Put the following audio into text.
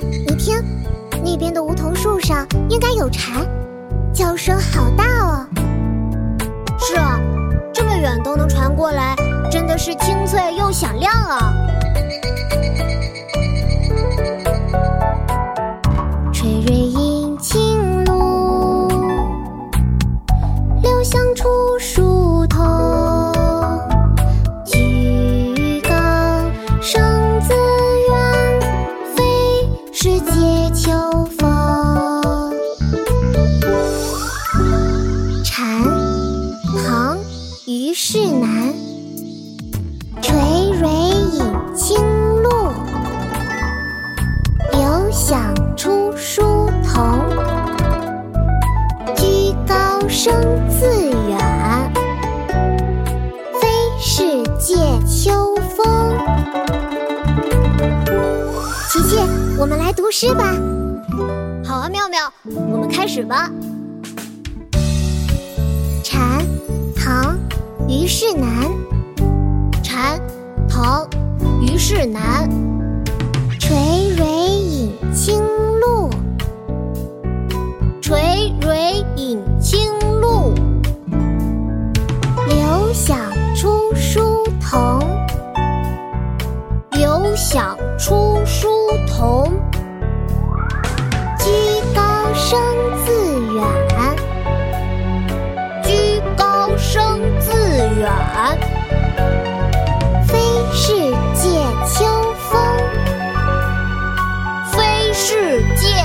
你听那边的梧桐树上应该有蝉叫声好大哦。是啊这么远都能传过来真的是清脆又响亮啊。虞世南。垂蕊饮清露，流响出疏桐。居高声自远，非是藉秋风。琪琪，我们来读诗吧。好啊，妙妙，我们开始吧。蝉，唐·虞世南。蝉，唐，虞世南。垂蕊饮清露，垂蕊饮清露，留香出疏桐。留香出疏桐。居高声自 Two.